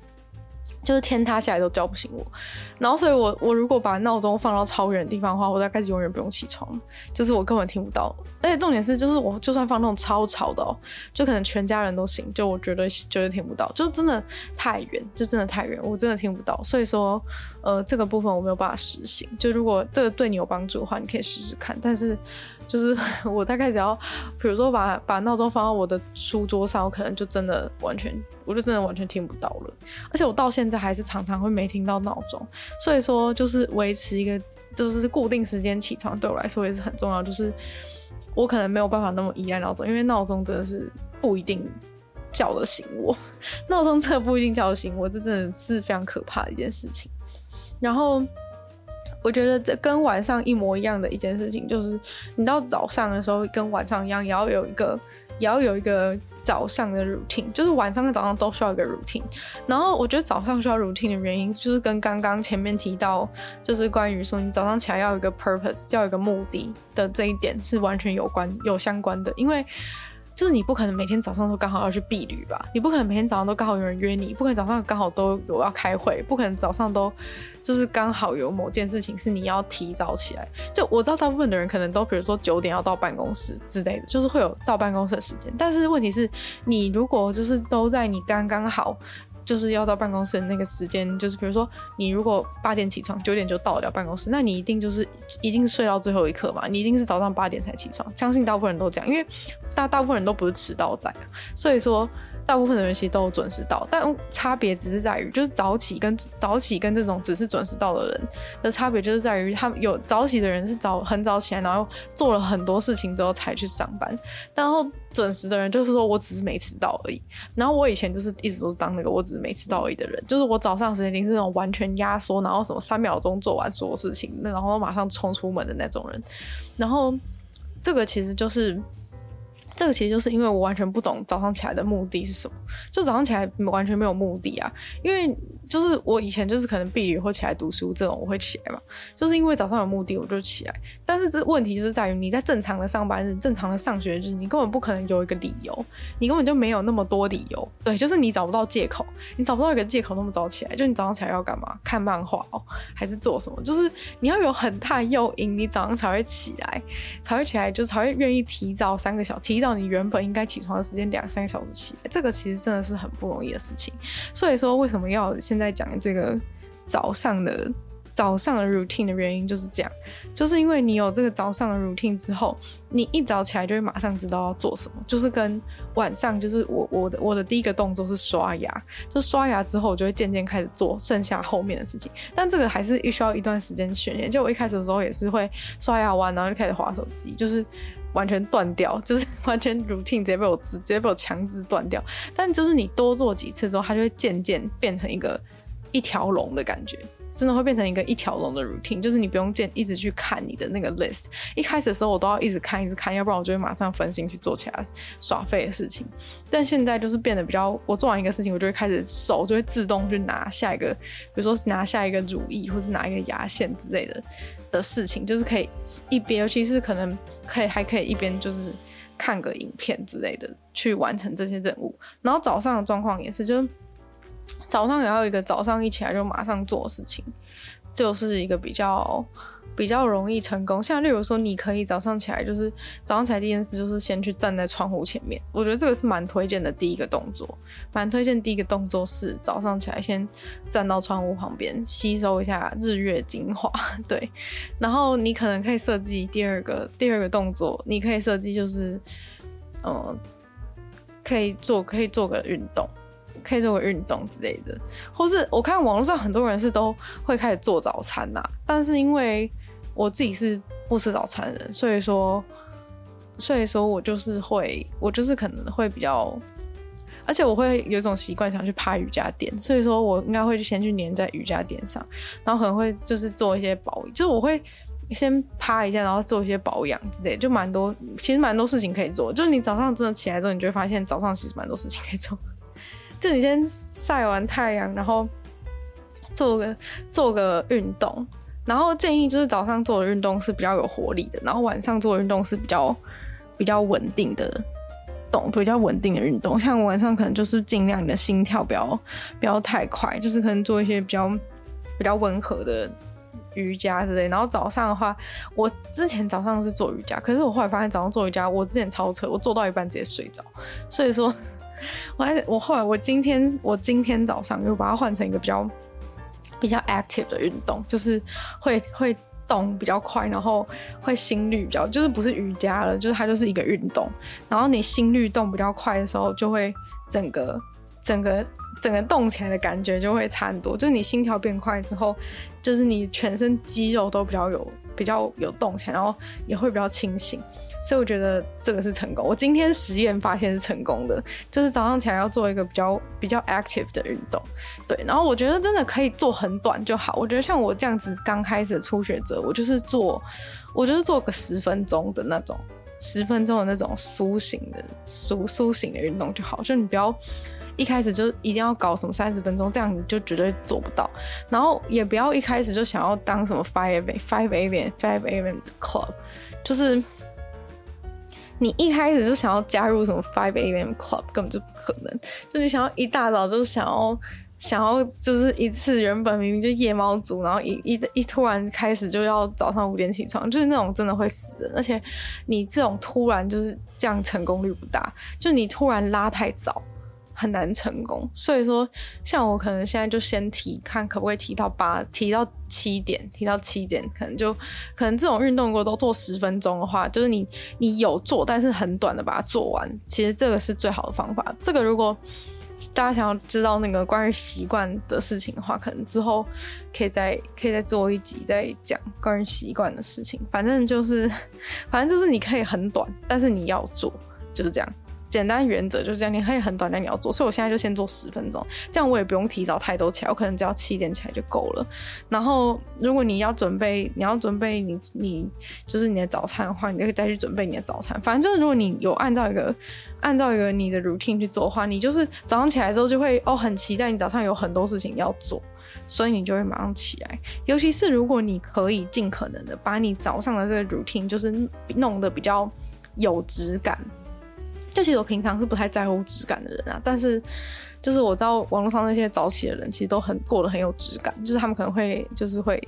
就是天塌下来都叫不醒我，然后所以我我如果把闹钟放到超远的地方的话，我大概是永远不用起床，就是我根本听不到。而且重点是，就是我就算放那种超吵的哦，就可能全家人都醒，就我绝对绝对听不到，就真的太远，就真的太远，我真的听不到。所以说，呃，这个部分我没有办法实行。就如果这个对你有帮助的话，你可以试试看。但是。就是 我大概只要，比如说把把闹钟放到我的书桌上，我可能就真的完全，我就真的完全听不到了。而且我到现在还是常常会没听到闹钟，所以说就是维持一个就是固定时间起床对我来说也是很重要。就是我可能没有办法那么依赖闹钟，因为闹钟真的是不一定叫得醒我，闹钟真的不一定叫得醒我，这真的是非常可怕的一件事情。然后。我觉得这跟晚上一模一样的一件事情，就是你到早上的时候跟晚上一样，也要有一个，也要有一个早上的 routine，就是晚上跟早上都需要一个 routine。然后我觉得早上需要 routine 的原因，就是跟刚刚前面提到，就是关于说你早上起来要有一个 purpose，要有一个目的的这一点是完全有关有相关的，因为。就是你不可能每天早上都刚好要去避旅吧？你不可能每天早上都刚好有人约你，不可能早上刚好都有要开会，不可能早上都就是刚好有某件事情是你要提早起来。就我知道大部分的人可能都比如说九点要到办公室之类的，就是会有到办公室的时间。但是问题是，你如果就是都在你刚刚好。就是要到办公室那个时间，就是比如说你如果八点起床，九点就到了办公室，那你一定就是一定睡到最后一刻嘛，你一定是早上八点才起床。相信大部分人都这样，因为大大部分人都不是迟到仔，所以说。大部分的人其实都有准时到，但差别只是在于，就是早起跟早起跟这种只是准时到的人的差别，就是在于他们有早起的人是早很早起来，然后做了很多事情之后才去上班，然后准时的人就是说我只是没迟到而已。然后我以前就是一直都是当那个我只是没迟到而已的人，就是我早上时间一定是那种完全压缩，然后什么三秒钟做完所有事情，然后马上冲出门的那种人。然后这个其实就是。这个其实就是因为我完全不懂早上起来的目的是什么，就早上起来完全没有目的啊。因为就是我以前就是可能避雨或起来读书这种我会起来嘛，就是因为早上有目的我就起来。但是这问题就是在于你在正常的上班日、正常的上学日，你根本不可能有一个理由，你根本就没有那么多理由。对，就是你找不到借口，你找不到一个借口那么早起来。就你早上起来要干嘛？看漫画哦，还是做什么？就是你要有很大诱因，你早上才会起来，才会起来，就是才会愿意提早三个小时提。到你原本应该起床的时间两三个小时起，这个其实真的是很不容易的事情。所以说，为什么要现在讲这个早上的早上的 routine 的原因就是这样，就是因为你有这个早上的 routine 之后，你一早起来就会马上知道要做什么。就是跟晚上，就是我我的我的第一个动作是刷牙，就刷牙之后，我就会渐渐开始做剩下后面的事情。但这个还是需要一段时间训练。就我一开始的时候也是会刷牙完，然后就开始滑手机，就是。完全断掉，就是 完全 routine 直接被我直接被我强制断掉。但就是你多做几次之后，它就会渐渐变成一个一条龙的感觉，真的会变成一个一条龙的 routine。就是你不用见一直去看你的那个 list。一开始的时候我都要一直看一直看，要不然我就会马上分心去做其他耍废的事情。但现在就是变得比较，我做完一个事情，我就会开始手就会自动去拿下一个，比如说拿下一个乳液，或是拿一个牙线之类的。的事情就是可以一边，尤其是可能可以还可以一边就是看个影片之类的去完成这些任务。然后早上的状况也是，就是早上也要一个早上一起来就马上做事情，就是一个比较。比较容易成功，像例如说，你可以早上起来，就是早上起来第一件事就是先去站在窗户前面。我觉得这个是蛮推荐的第一个动作，蛮推荐第一个动作是早上起来先站到窗户旁边，吸收一下日月精华。对，然后你可能可以设计第二个第二个动作，你可以设计就是，呃，可以做可以做个运动，可以做个运动之类的，或是我看网络上很多人是都会开始做早餐呐，但是因为我自己是不吃早餐的人，所以说，所以说我就是会，我就是可能会比较，而且我会有一种习惯想去趴瑜伽垫，所以说我应该会先去粘在瑜伽垫上，然后可能会就是做一些保，就是我会先趴一下，然后做一些保养之类，就蛮多，其实蛮多事情可以做。就是你早上真的起来之后，你就会发现早上其实蛮多事情可以做。就你先晒完太阳，然后做个做个运动，然后建议就是早上做的运动是比较有活力的，然后晚上做的运动是比较比较稳定的动，比较稳定的运动。像晚上可能就是尽量你的心跳不要不要太快，就是可能做一些比较比较温和的瑜伽之类。然后早上的话，我之前早上是做瑜伽，可是我后来发现早上做瑜伽，我之前超扯，我做到一半直接睡着，所以说。我还我后来我今天我今天早上又把它换成一个比较比较 active 的运动，就是会会动比较快，然后会心率比较，就是不是瑜伽了，就是它就是一个运动。然后你心率动比较快的时候，就会整个整个整个动起来的感觉就会差很多。就是你心跳变快之后，就是你全身肌肉都比较有比较有动起来，然后也会比较清醒。所以我觉得这个是成功。我今天实验发现是成功的，就是早上起来要做一个比较比较 active 的运动，对。然后我觉得真的可以做很短就好。我觉得像我这样子刚开始初学者，我就是做，我就是做个十分钟的那种，十分钟的那种苏醒的苏苏醒的运动就好。就你不要一开始就一定要搞什么三十分钟，这样你就绝对做不到。然后也不要一开始就想要当什么 five a five a m five a.m. club，就是。你一开始就想要加入什么 five a.m. club，根本就不可能。就你想要一大早就想要想要，就是一次原本明明就夜猫族，然后一一一突然开始就要早上五点起床，就是那种真的会死的。而且你这种突然就是这样成功率不大，就你突然拉太早。很难成功，所以说，像我可能现在就先提，看可不可以提到八，提到七点，提到七点，可能就可能这种运动如果都做十分钟的话，就是你你有做，但是很短的把它做完，其实这个是最好的方法。这个如果大家想要知道那个关于习惯的事情的话，可能之后可以再可以再做一集再讲关于习惯的事情。反正就是，反正就是你可以很短，但是你要做，就是这样。简单原则就是这样，你可以很短，但你要做。所以我现在就先做十分钟，这样我也不用提早太多起来，我可能只要七点起来就够了。然后，如果你要准备，你要准备你你就是你的早餐的话，你就可以再去准备你的早餐。反正就是，如果你有按照一个按照一个你的 routine 去做的话，你就是早上起来之后就会哦很期待你早上有很多事情要做，所以你就会马上起来。尤其是如果你可以尽可能的把你早上的这个 routine 就是弄得比较有质感。就其实我平常是不太在乎质感的人啊，但是就是我知道网络上那些早起的人，其实都很过得很有质感，就是他们可能会就是会。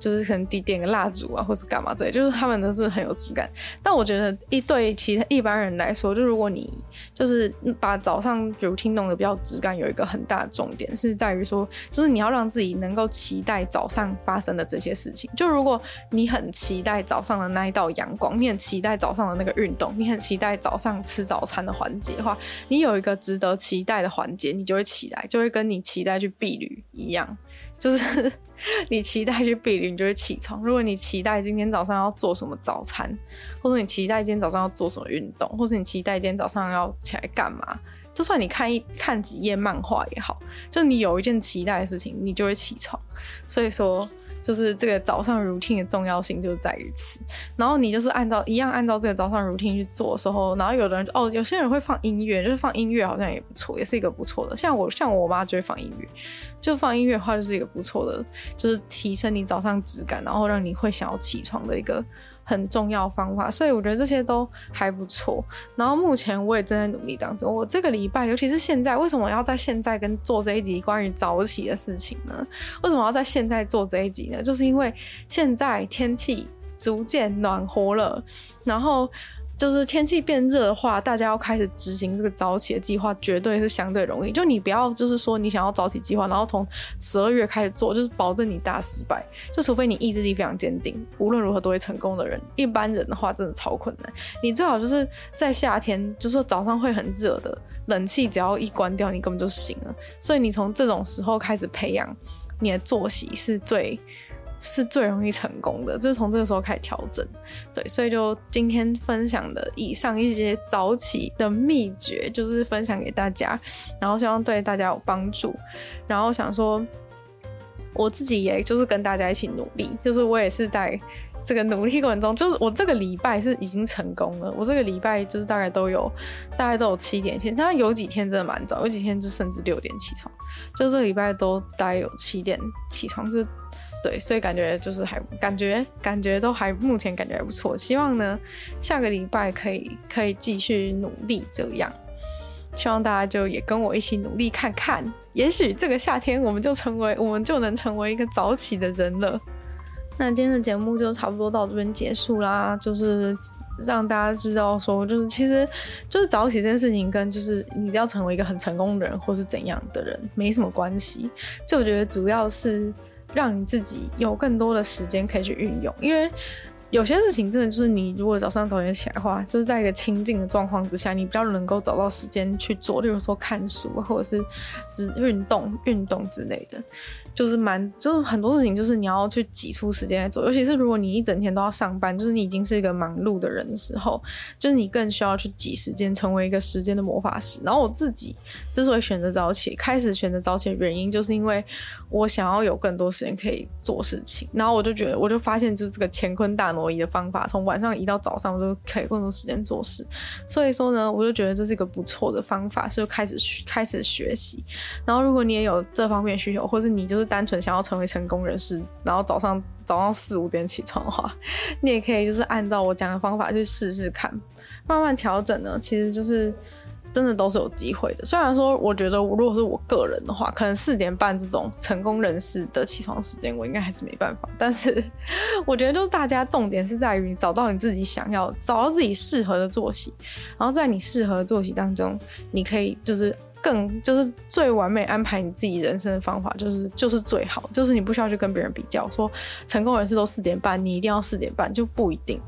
就是可能点点个蜡烛啊，或是干嘛之类，就是他们都是很有质感。但我觉得一对其他一般人来说，就如果你就是把早上比如听懂的比较质感，有一个很大的重点是在于说，就是你要让自己能够期待早上发生的这些事情。就如果你很期待早上的那一道阳光，你很期待早上的那个运动，你很期待早上吃早餐的环节的话，你有一个值得期待的环节，你就会起来，就会跟你期待去避旅一样。就是 你期待去避旅，你就会起床。如果你期待今天早上要做什么早餐，或者你期待今天早上要做什么运动，或者你期待今天早上要起来干嘛，就算你看一看几页漫画也好，就你有一件期待的事情，你就会起床。所以说。就是这个早上 routine 的重要性就在于此，然后你就是按照一样按照这个早上 routine 去做的时候，然后有的人哦，有些人会放音乐，就是放音乐好像也不错，也是一个不错的。像我像我妈就会放音乐，就放音乐的话就是一个不错的，就是提升你早上质感，然后让你会想要起床的一个。很重要方法，所以我觉得这些都还不错。然后目前我也正在努力当中。我这个礼拜，尤其是现在，为什么要在现在跟做这一集关于早起的事情呢？为什么要在现在做这一集呢？就是因为现在天气逐渐暖和了，然后。就是天气变热的话，大家要开始执行这个早起的计划，绝对是相对容易。就你不要，就是说你想要早起计划，然后从十二月开始做，就是保证你大失败。就除非你意志力非常坚定，无论如何都会成功的人。一般人的话，真的超困难。你最好就是在夏天，就是说早上会很热的，冷气只要一关掉，你根本就醒了。所以你从这种时候开始培养你的作息是最。是最容易成功的，就是从这个时候开始调整。对，所以就今天分享的以上一些早起的秘诀，就是分享给大家，然后希望对大家有帮助。然后想说，我自己也就是跟大家一起努力，就是我也是在。这个努力过程中，就是我这个礼拜是已经成功了。我这个礼拜就是大概都有，大概都有七点起，但有几天真的蛮早，有几天就甚至六点起床。就这个礼拜都大概有七点起床，就对，所以感觉就是还感觉感觉都还目前感觉还不错。希望呢下个礼拜可以可以继续努力这样，希望大家就也跟我一起努力看看，也许这个夏天我们就成为我们就能成为一个早起的人了。那今天的节目就差不多到这边结束啦，就是让大家知道说，就是其实就是早起这件事情跟就是你要成为一个很成功的人或是怎样的人没什么关系，就我觉得主要是让你自己有更多的时间可以去运用，因为有些事情真的就是你如果早上早点起来的话，就是在一个清静的状况之下，你比较能够找到时间去做，例如说看书或者是只运动运动之类的。就是蛮，就是很多事情，就是你要去挤出时间来做，尤其是如果你一整天都要上班，就是你已经是一个忙碌的人的时候，就是你更需要去挤时间，成为一个时间的魔法师。然后我自己之所以选择早起，开始选择早起的原因，就是因为我想要有更多时间可以做事情。然后我就觉得，我就发现，就是这个乾坤大挪移的方法，从晚上移到早上，我都可以更多时间做事。所以说呢，我就觉得这是一个不错的方法，所以开始开始学习。然后如果你也有这方面需求，或是你就是单纯想要成为成功人士，然后早上早上四五点起床的话，你也可以就是按照我讲的方法去试试看，慢慢调整呢，其实就是真的都是有机会的。虽然说我觉得如果是我个人的话，可能四点半这种成功人士的起床时间，我应该还是没办法。但是我觉得就是大家重点是在于找到你自己想要，找到自己适合的作息，然后在你适合的作息当中，你可以就是。更就是最完美安排你自己人生的方法，就是就是最好，就是你不需要去跟别人比较，说成功人士都四点半，你一定要四点半就不一定，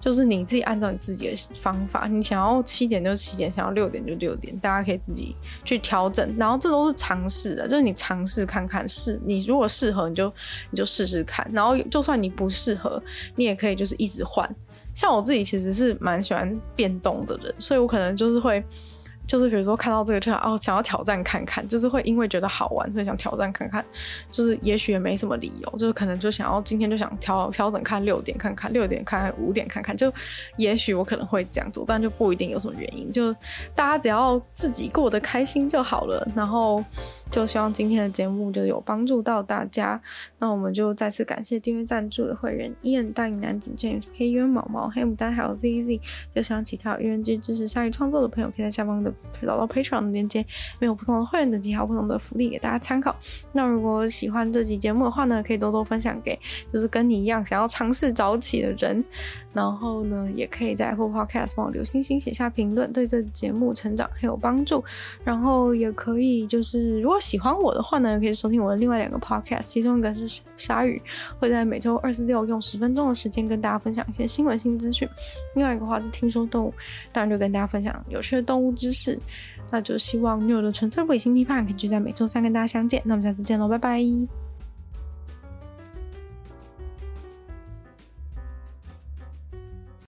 就是你自己按照你自己的方法，你想要七点就七点，想要六点就六点，大家可以自己去调整，然后这都是尝试的，就是你尝试看看，试你如果适合你就你就试试看，然后就算你不适合，你也可以就是一直换。像我自己其实是蛮喜欢变动的人，所以我可能就是会。就是比如说看到这个就想哦，想要挑战看看，就是会因为觉得好玩，所以想挑战看看。就是也许也没什么理由，就是可能就想要今天就想调调整看六点看看，六点看看五点看看，就也许我可能会这样做，但就不一定有什么原因。就大家只要自己过得开心就好了。然后就希望今天的节目就有帮助到大家。那我们就再次感谢订阅赞助的会员燕、大影男子、James、K、U、毛毛、黑牡丹还有 ZZ。就希望其他有意愿去支持鲨鱼创作的朋友，可以在下方的。找到 Patreon 的链接，没有不同的会员等级，还有不同的福利给大家参考。那如果喜欢这期节目的话呢，可以多多分享给就是跟你一样想要尝试早起的人。然后呢，也可以在 Apple Podcast 帮我留星星，写下评论，对这节目成长很有帮助。然后也可以就是如果喜欢我的话呢，可以收听我的另外两个 Podcast，其中一个是鲨鱼，会在每周二、四、六用十分钟的时间跟大家分享一些新闻新资讯。另外一个话是听说动物，当然就跟大家分享有趣的动物知识。是那就希望女友的纯粹不理性批判可以就在每周三跟大家相见。那我们下次见喽，拜拜。